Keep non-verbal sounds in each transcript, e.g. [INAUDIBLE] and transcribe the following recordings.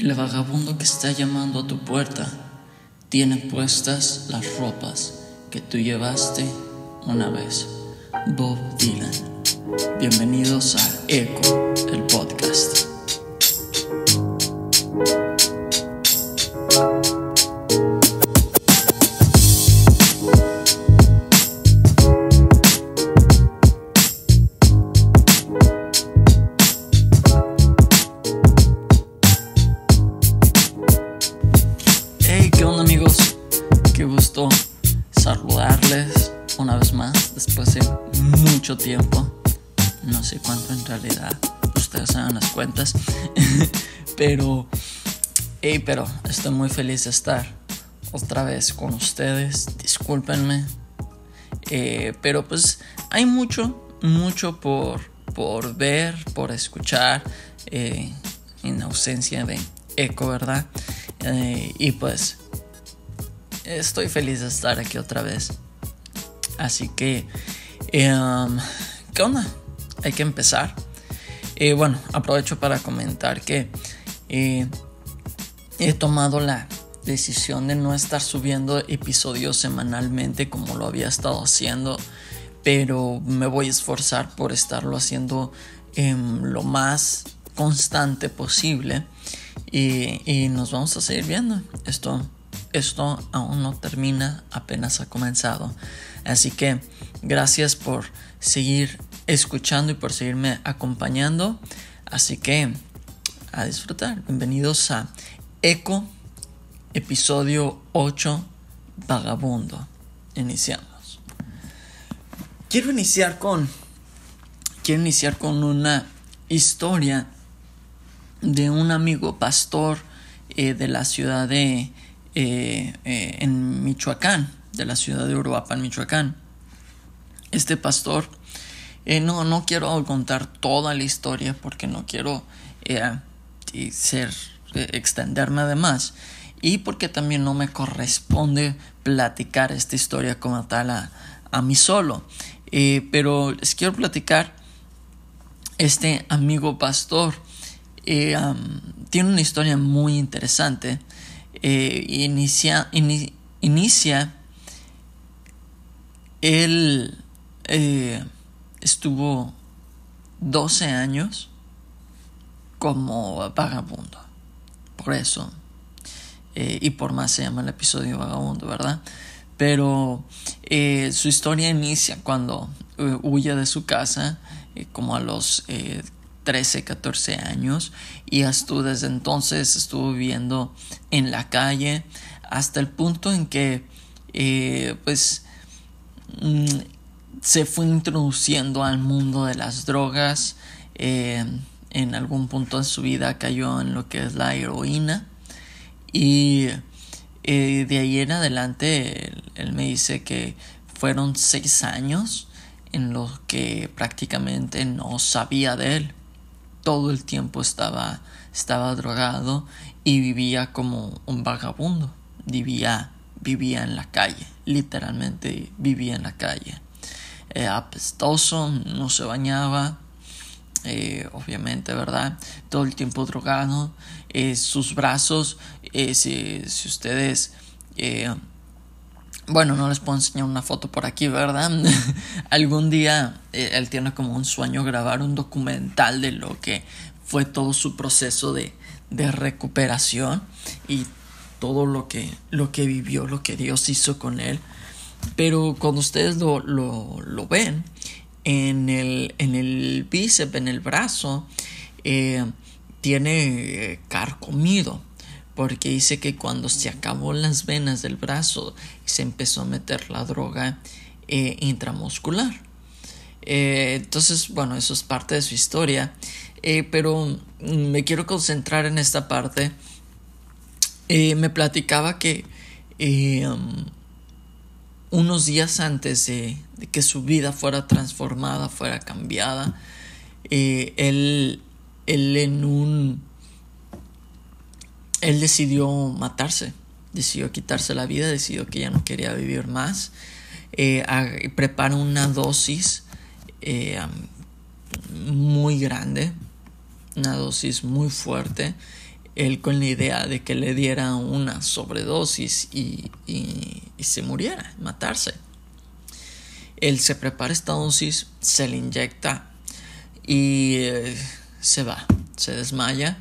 El vagabundo que está llamando a tu puerta tiene puestas las ropas que tú llevaste una vez. Bob Dylan. Bienvenidos a Echo, el podcast. No sé cuánto en realidad, ustedes hagan las cuentas. [LAUGHS] pero, hey, pero estoy muy feliz de estar otra vez con ustedes. Discúlpenme. Eh, pero pues hay mucho, mucho por, por ver, por escuchar. eh, en ausencia de eco, ¿verdad? Eh, y pues estoy feliz de estar aquí otra vez. Así que, um, ¿qué onda? Hay que empezar. Eh, bueno, aprovecho para comentar que eh, he tomado la decisión de no estar subiendo episodios semanalmente como lo había estado haciendo, pero me voy a esforzar por estarlo haciendo em, lo más constante posible y, y nos vamos a seguir viendo. Esto, esto aún no termina, apenas ha comenzado. Así que gracias por seguir escuchando y por seguirme acompañando. Así que a disfrutar. Bienvenidos a Eco, episodio 8, Vagabundo. Iniciamos. Quiero iniciar con. Quiero iniciar con una historia de un amigo pastor eh, de la ciudad de eh, eh, en Michoacán, de la ciudad de Uruapan, Michoacán. Este pastor, no, no quiero contar toda la historia porque no quiero ser, extenderme además y porque también no me corresponde platicar esta historia como tal a, a mí solo. pero les quiero platicar este amigo pastor eh, tiene una historia muy interesante. Eh, inicia, in, inicia, eh, estuvo 12 años como vagabundo. Por eso. y por más se llama el episodio vagabundo, ¿verdad? Pero su historia inicia cuando huye de su casa, como a los 13, 14 años y hasta desde entonces estuvo viviendo en la calle hasta el punto en que eh, pues mm, se fue introduciendo al mundo de las drogas eh, en algún punto de su vida cayó en lo que es la heroína y eh, de ahí en adelante él, él me dice que fueron seis años en los que prácticamente no sabía de él todo el tiempo estaba, estaba drogado y vivía como un vagabundo. Vivía, vivía en la calle, literalmente vivía en la calle. Eh, apestoso, no se bañaba, eh, obviamente, ¿verdad? Todo el tiempo drogado. Eh, sus brazos, si, si, ustedes bueno, no les puedo enseñar una foto por aquí, ¿verdad? [LAUGHS] Algún día eh, él tiene como un sueño grabar un documental de lo que fue todo su proceso de, de recuperación y todo lo que, lo que vivió, lo que Dios hizo con él. Pero cuando ustedes lo, lo, lo ven, en el, en el bíceps, en el brazo, eh, tiene carcomido porque dice que cuando se acabó las venas del brazo se empezó a meter la droga eh, intramuscular. Eh, entonces, bueno, eso es parte de su historia, eh, pero me quiero concentrar en esta parte. me platicaba que unos días antes de, que su vida fuera transformada, fuera cambiada, él, él en un él decidió matarse, decidió quitarse la vida, decidió que ya no quería vivir más. Eh, prepara una dosis eh, muy grande, una dosis muy fuerte él con la idea de que le diera una sobredosis y, se muriera, matarse. Él se prepara esta dosis, se le inyecta y eh, se va, se desmaya.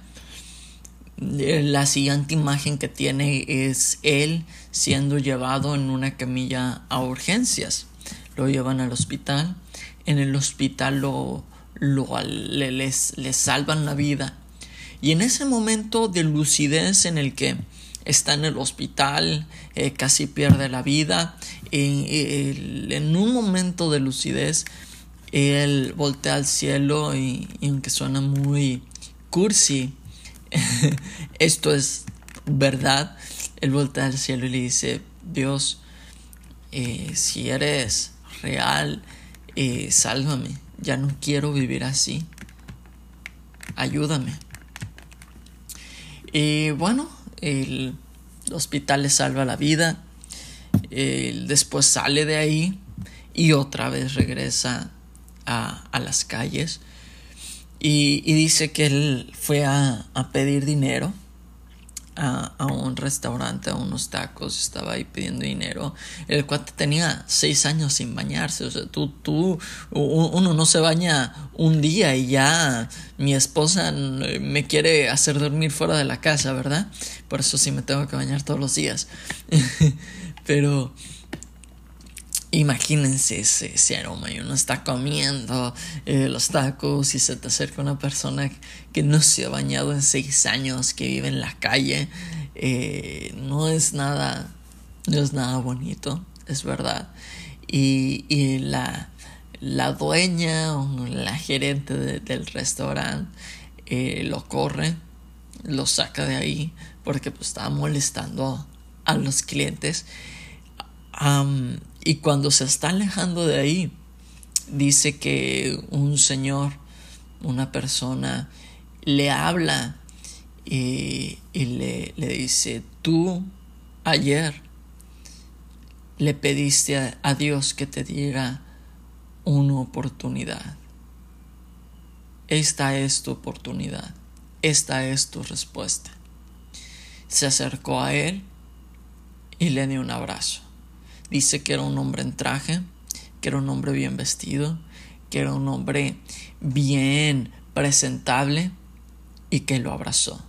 Eh, la siguiente imagen que tiene es él siendo llevado en una camilla a urgencias. Lo llevan al hospital. En el hospital lo, le, les, salvan la vida. Y en ese momento de lucidez en el que está en el hospital, eh, casi pierde la vida, en un momento de lucidez, él voltea al cielo y, aunque suena muy cursi, [LAUGHS] esto es verdad, él voltea al cielo y le dice, Dios, eh, si eres real, eh, sálvame. Ya no quiero vivir así, ayúdame. Y bueno, el hospital le salva la vida, después sale de ahí y otra vez regresa a, las calles. Y, dice que él fue a pedir dinero a, un restaurante, a unos tacos, estaba ahí pidiendo dinero. El cuate tenía seis años sin bañarse, o sea, tú, tú, uno no se baña un día y ya mi esposa me quiere hacer dormir fuera de la casa, ¿verdad? Por eso sí me tengo que bañar todos los días. [LAUGHS] Pero Imagínense ese, aroma y uno está comiendo eh, los tacos y se te acerca una persona que no se ha bañado en seis años, que vive en la calle. Eh, no es nada, no es nada bonito, es verdad. Y, la, la, dueña o la gerente del restaurante eh, lo corre, lo saca de ahí porque pues, estaba molestando a los clientes. Y cuando se está alejando de ahí, dice que un señor, una persona, le habla y, le, le, dice, tú ayer le pediste a, a Dios que te diera una oportunidad. Esta es tu oportunidad. Esta es tu respuesta. Se acercó a él y le dio un abrazo. Dice que era un hombre en traje, que era un hombre bien vestido, que era un hombre bien presentable y que lo abrazó.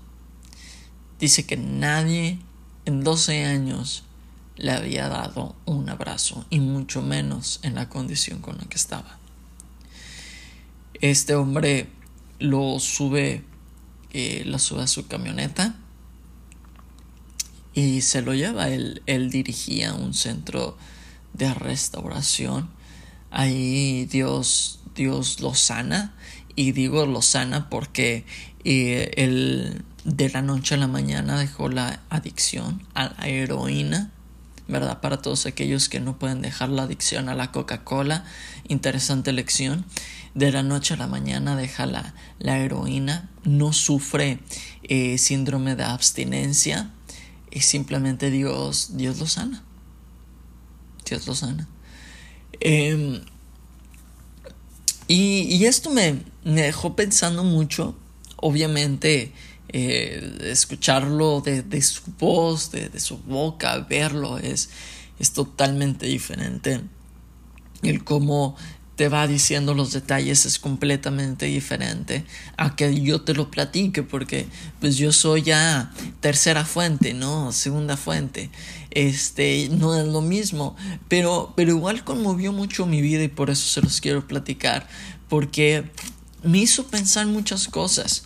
Dice que nadie en 12 años le había dado un abrazo y mucho menos en la condición con la que estaba. Este hombre lo sube, eh, lo sube a su camioneta y se lo lleva. Él, él dirigía un centro de restauración. Ahí Dios, Dios lo sana. Y digo lo sana porque eh, él de la noche a la mañana dejó la adicción a la heroína. ¿Verdad? Para todos aquellos que no pueden dejar la adicción a la Coca-Cola. Interesante lección. De la noche a la mañana deja la, la heroína. No sufre eh, síndrome de abstinencia y simplemente Dios, Dios lo sana. Dios lo sana. Em, y, esto me, dejó pensando mucho, obviamente, eh, escucharlo de, su voz, de, de, su boca, verlo, es, es totalmente diferente. El cómo te va diciendo los detalles es completamente diferente a que yo te lo platique porque pues yo soy ya tercera fuente, ¿no? Segunda fuente. Este, no es lo mismo, pero pero igual conmovió mucho mi vida y por eso se los quiero platicar porque me hizo pensar muchas cosas.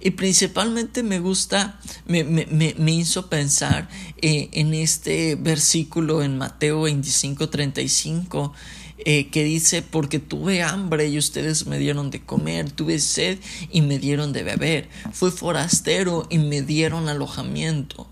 Y principalmente me gusta, me, me, me, hizo pensar eh, en este versículo en Mateo 25, 35 eh, que dice, porque tuve hambre y ustedes me dieron de comer, tuve sed y me dieron de beber, fui forastero y me dieron alojamiento.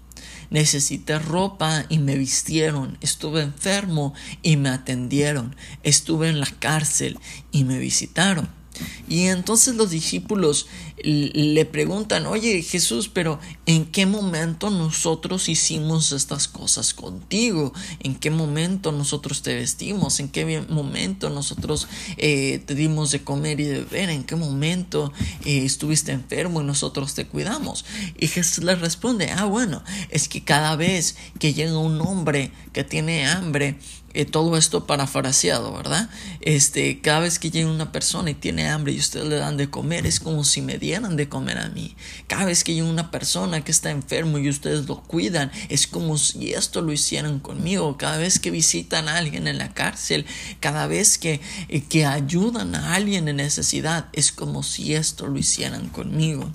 Necesité ropa y me vistieron, estuve enfermo y me atendieron, estuve en la cárcel y me visitaron. Y entonces los discípulos le preguntan, oye Jesús, pero ¿en qué momento nosotros hicimos estas cosas contigo? ¿En qué momento nosotros te vestimos? ¿En qué momento nosotros eh, te dimos de comer y de beber? ¿En qué momento eh, estuviste enfermo y nosotros te cuidamos? Y Jesús les responde, ah, bueno, es que cada vez que llega un hombre que tiene hambre, eh, todo esto parafraseado, ¿verdad? Este, cada vez que llega una persona y tiene hambre y ustedes le dan de comer, es como si me dieran de comer a mí. Cada vez que llega una persona que está enfermo y ustedes lo cuidan, es como si esto lo hicieran conmigo. Cada vez que visitan a alguien en la cárcel, cada vez que, eh, que ayudan a alguien en necesidad, es como si esto lo hicieran conmigo.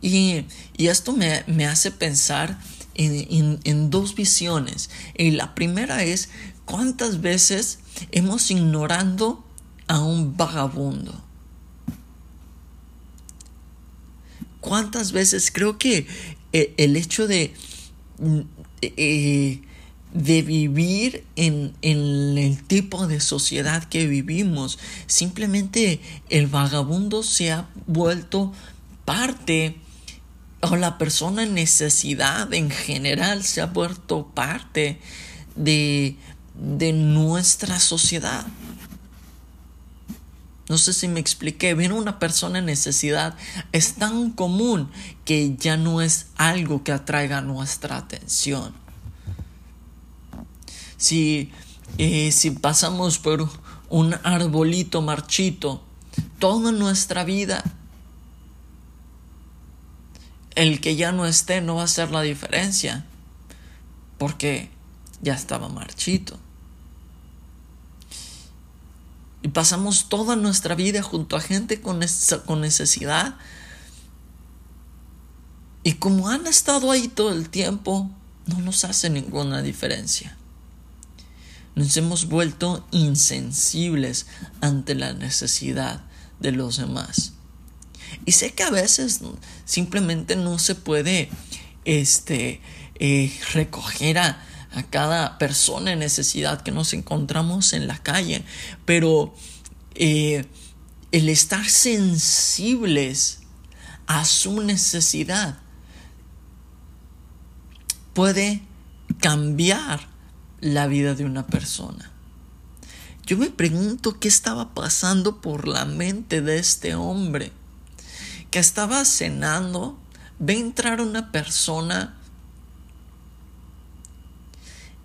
Y, y esto me, me hace pensar en, dos visiones. Y la primera es cuántas veces hemos ignorando a un vagabundo. ¿Cuántas veces creo que eh, el hecho de, eh, de vivir en, en, el tipo de sociedad que vivimos, simplemente el vagabundo se ha vuelto parte o la persona en necesidad en general se ha vuelto parte de, de nuestra sociedad. No sé si me expliqué, ver una persona en necesidad es tan común que ya no es algo que atraiga nuestra atención. Si, eh, si pasamos por un arbolito marchito toda nuestra vida el que ya no esté no va a hacer la diferencia porque ya estaba marchito. Y pasamos toda nuestra vida junto a gente con, necesidad. Y como han estado ahí todo el tiempo, no nos hace ninguna diferencia. Nos hemos vuelto insensibles ante la necesidad de los demás. Y sé que a veces simplemente no se puede este, eh, recoger a, cada persona en necesidad que nos encontramos en la calle, pero eh, el estar sensibles a su necesidad puede cambiar la vida de una persona. Yo me pregunto qué estaba pasando por la mente de este hombre que estaba cenando, ve entrar una persona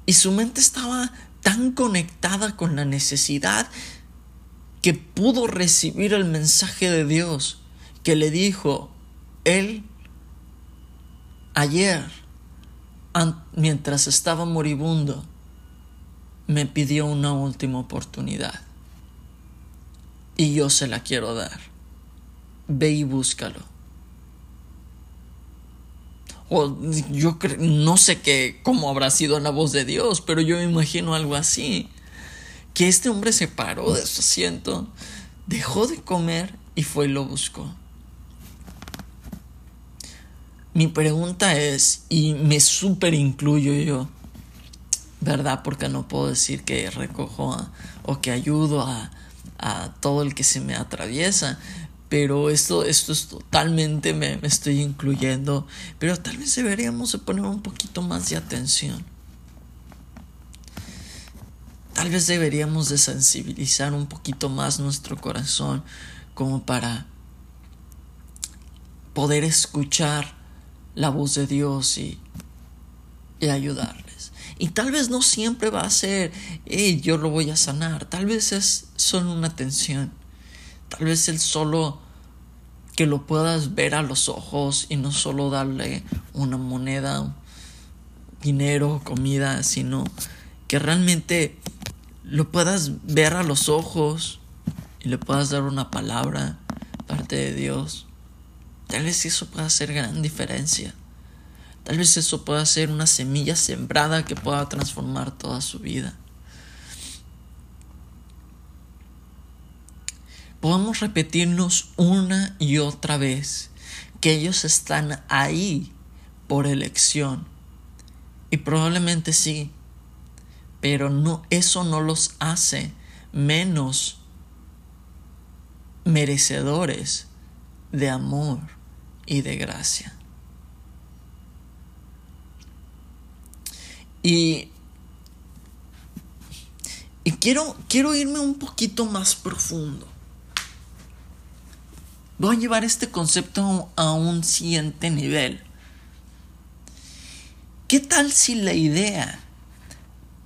y su mente estaba tan conectada con la necesidad que pudo recibir el mensaje de Dios que le dijo, Él ayer, mientras estaba moribundo, me pidió una última oportunidad y yo se la quiero dar ve y búscalo. O yo no sé qué, cómo habrá sido la voz de Dios, pero yo me imagino algo así. Que este hombre se paró de su asiento, dejó de comer y fue y lo buscó. Mi pregunta es, y me súper incluyo yo, ¿verdad? Porque no puedo decir que recojo o que ayudo a, a todo el que se me atraviesa, pero esto, esto es totalmente me, estoy incluyendo, pero tal vez deberíamos de poner un poquito más de atención. Tal vez deberíamos de sensibilizar un poquito más nuestro corazón como para poder escuchar la voz de Dios y, y ayudarles. Y tal vez no siempre va a ser, yo lo voy a sanar. Tal vez es solo una atención Tal vez el solo que lo puedas ver a los ojos y no solo darle una moneda, dinero, comida, sino que realmente lo puedas ver a los ojos y le puedas dar una palabra parte de Dios. Tal vez eso pueda hacer gran diferencia. Tal vez eso pueda ser una semilla sembrada que pueda transformar toda su vida. Podemos repetirnos una y otra vez que ellos están ahí por elección. Y probablemente sí, pero no eso no los hace menos merecedores de amor y de gracia. Y, y quiero, quiero irme un poquito más profundo. Voy a llevar este concepto a un siguiente nivel. ¿Qué tal si la idea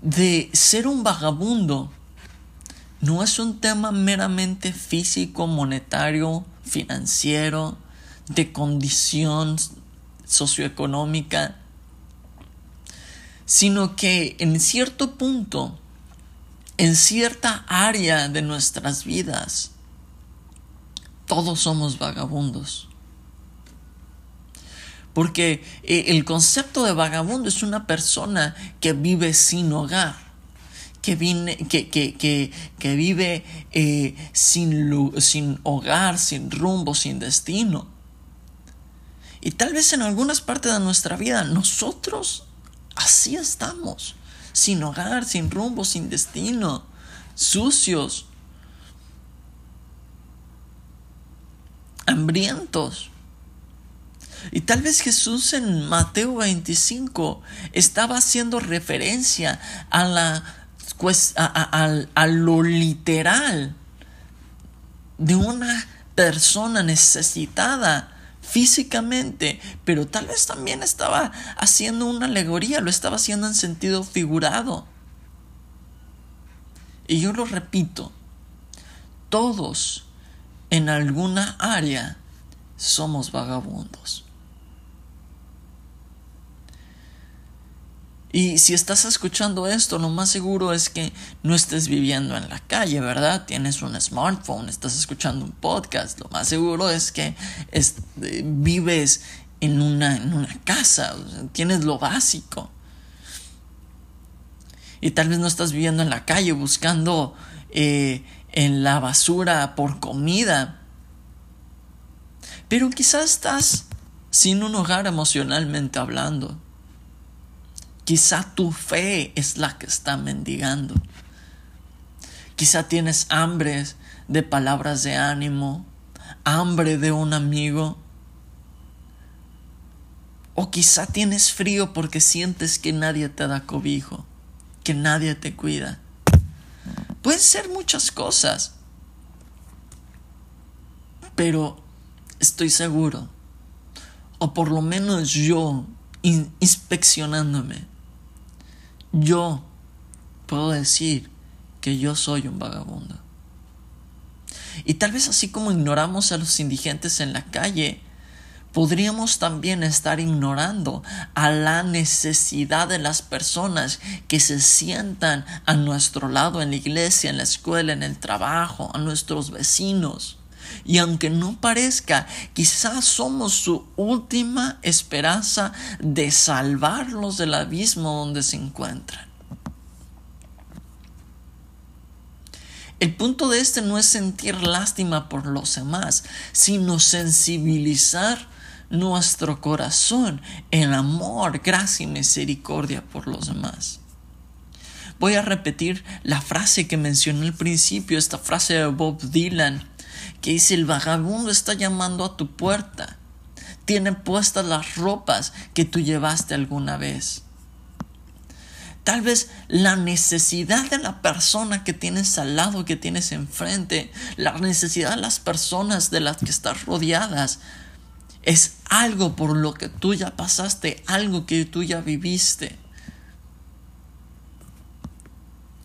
de ser un vagabundo no es un tema meramente físico, monetario, financiero, de condición socioeconómica, sino que en cierto punto, en cierta área de nuestras vidas, todos somos vagabundos. Porque eh, el concepto de vagabundo es una persona que vive sin hogar, que, vive eh, sin hogar, sin rumbo, sin destino. Y tal vez en algunas partes de nuestra vida nosotros así estamos, sin hogar, sin rumbo, sin destino, sucios, hambrientos. Y tal vez Jesús en Mateo 25 estaba haciendo referencia a, la, pues, a, lo literal de una persona necesitada físicamente, pero tal vez también estaba haciendo una alegoría, lo estaba haciendo en sentido figurado. Y yo lo repito, todos en alguna área somos vagabundos. Y si estás escuchando esto, lo más seguro es que no estés viviendo en la calle, ¿verdad? Tienes un smartphone, estás escuchando un podcast. Lo más seguro es que eh, vives en una, en una casa, tienes lo básico. Y tal vez no estás viviendo en la calle buscando eh, en la basura por comida. Pero quizás estás sin un hogar emocionalmente hablando. Quizá tu fe es la que está mendigando. Quizá tienes hambre de palabras de ánimo, hambre de un amigo. O quizá tienes frío porque sientes que nadie te da cobijo, que nadie te cuida. Pueden ser muchas cosas. Pero estoy seguro, o por lo menos yo inspeccionándome, yo puedo decir que yo soy un vagabundo. Y tal vez así como ignoramos a los indigentes en la calle, podríamos también estar ignorando a la necesidad de las personas que se sientan a nuestro lado en la iglesia, en la escuela, en el trabajo, a nuestros vecinos. Y aunque no parezca, quizás somos su última esperanza de salvarlos del abismo donde se encuentran. El punto de este no es sentir lástima por los demás, sino sensibilizar nuestro corazón en amor, gracia y misericordia por los demás. Voy a repetir la frase que mencioné al principio, esta frase de Bob Dylan que dice el vagabundo está llamando a tu puerta. Tiene puestas las ropas que tú llevaste alguna vez. Tal vez la necesidad de la persona que tienes al lado, que tienes enfrente, la necesidad de las personas de las que estás rodeadas, es algo por lo que tú ya pasaste, algo que tú ya viviste.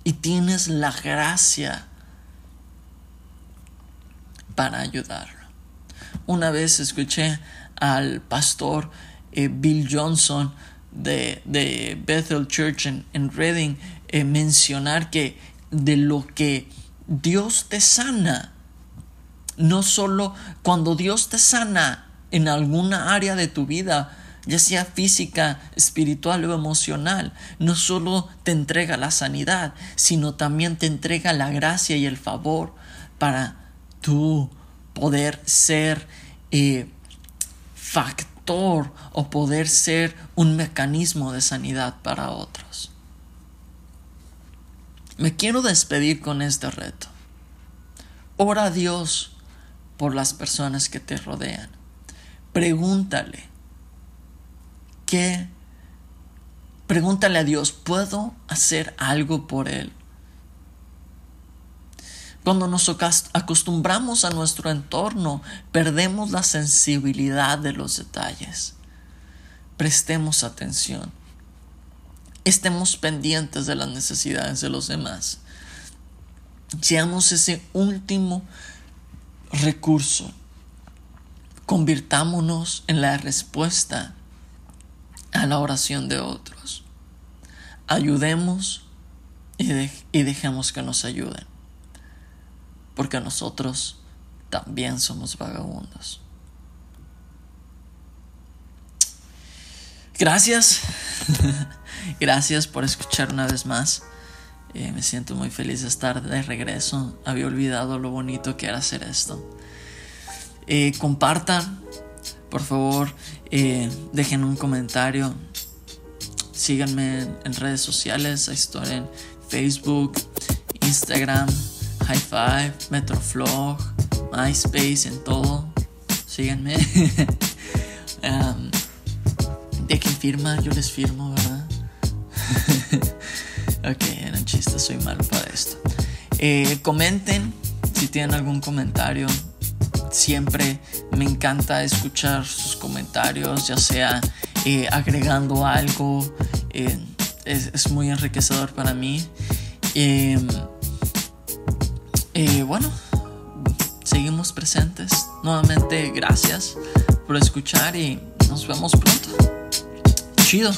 Y tienes la gracia para ayudarlo. Una vez escuché al pastor eh, Bill Johnson de, Bethel Church en, Reading eh, mencionar que de lo que Dios te sana, no solo cuando Dios te sana en alguna área de tu vida, ya sea física, espiritual o emocional, no solo te entrega la sanidad, sino también te entrega la gracia y el favor para tú poder ser eh, factor o poder ser un mecanismo de sanidad para otros. Me quiero despedir con este reto. Ora a Dios por las personas que te rodean. Pregúntale, ¿qué? Pregúntale a Dios, ¿puedo hacer algo por Él? Cuando nos acostumbramos a nuestro entorno, perdemos la sensibilidad de los detalles. Prestemos atención. Estemos pendientes de las necesidades de los demás. Seamos ese último recurso. Convirtámonos en la respuesta a la oración de otros. Ayudemos y, y dejemos que nos ayuden porque nosotros también somos vagabundos. Gracias, [LAUGHS] gracias por escuchar una vez más. Eh, me siento muy feliz de estar de regreso. Había olvidado lo bonito que era hacer esto. Eh, compartan, por favor, eh, dejen un comentario. Síganme en redes sociales. estoy en Facebook, Instagram, High Five, Metroflog, MySpace, en todo. Síganme. [LAUGHS] um, de quien firma, yo les firmo, ¿verdad? [LAUGHS] ok, eran chistes, soy malo para esto. Eh, comenten si tienen algún comentario. Siempre me encanta escuchar sus comentarios, ya sea eh, agregando algo. Eh, es, muy enriquecedor para mí. Eh, y bueno, seguimos presentes. Nuevamente, gracias por escuchar y nos vemos pronto. Chido.